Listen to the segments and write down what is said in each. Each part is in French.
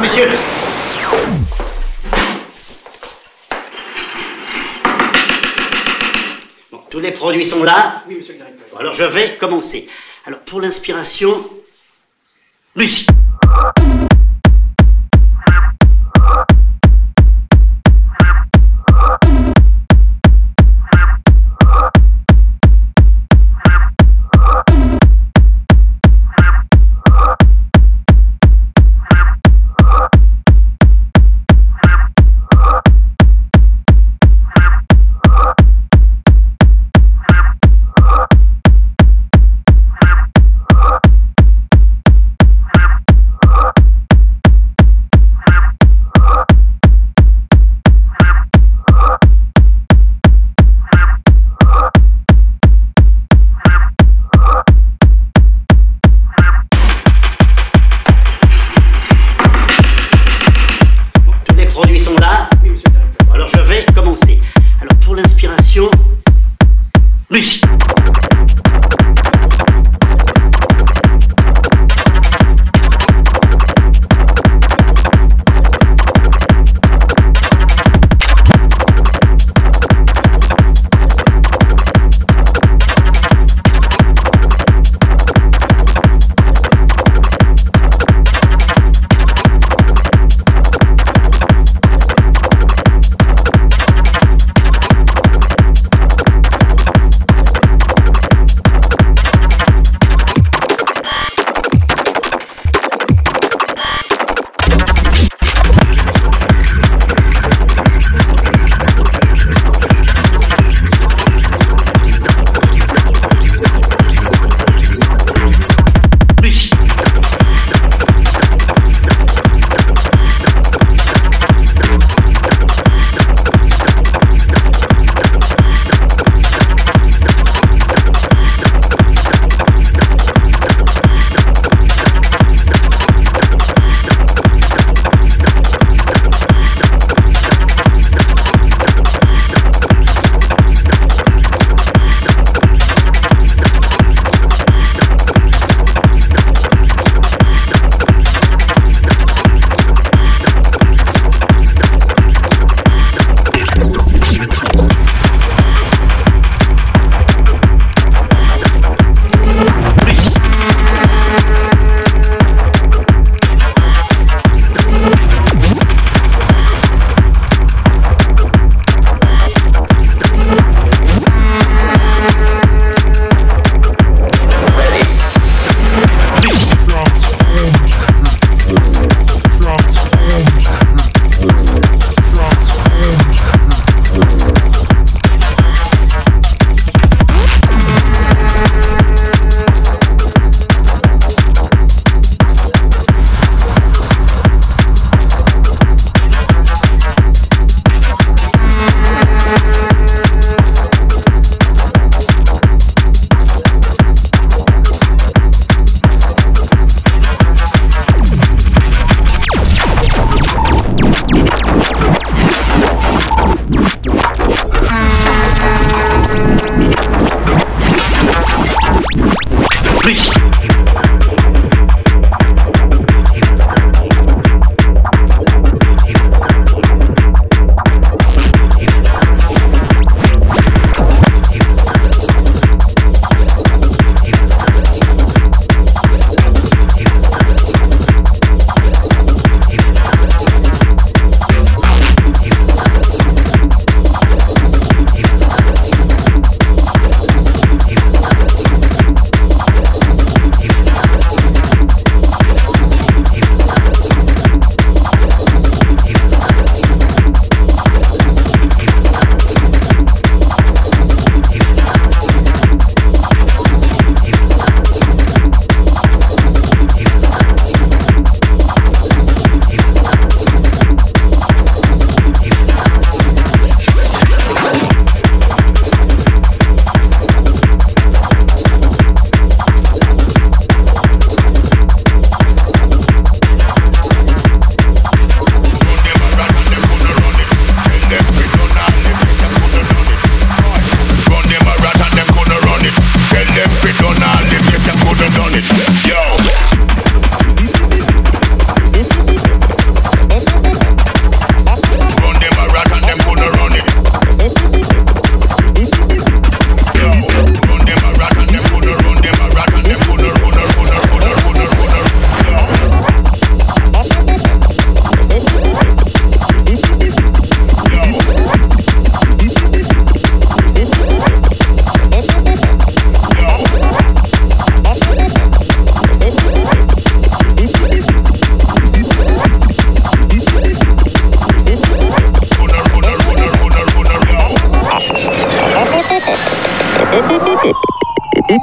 messieurs. Bon, tous les produits sont là. Oui, monsieur le directeur. Bon, alors je vais commencer. Alors pour l'inspiration, Lucie. produit son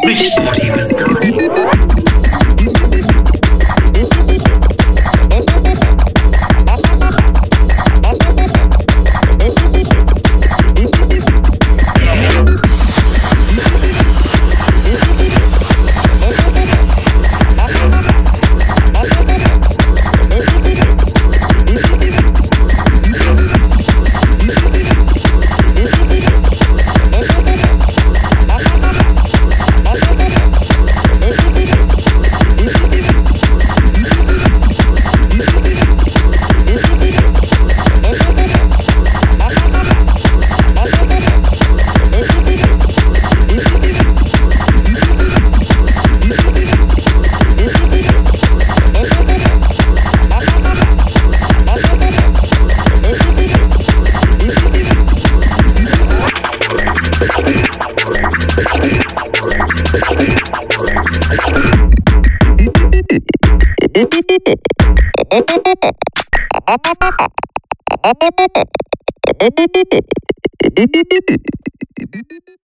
This is what he was doing. バタバタ。